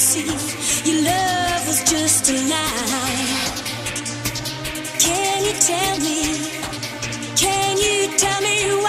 your love was just a lie. Can you tell me? Can you tell me?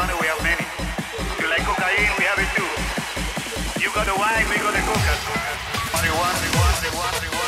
marijuana, we have many. You like cocaine, we have it too. You got the wine, we got the coca. Marijuana, marijuana, marijuana, marijuana.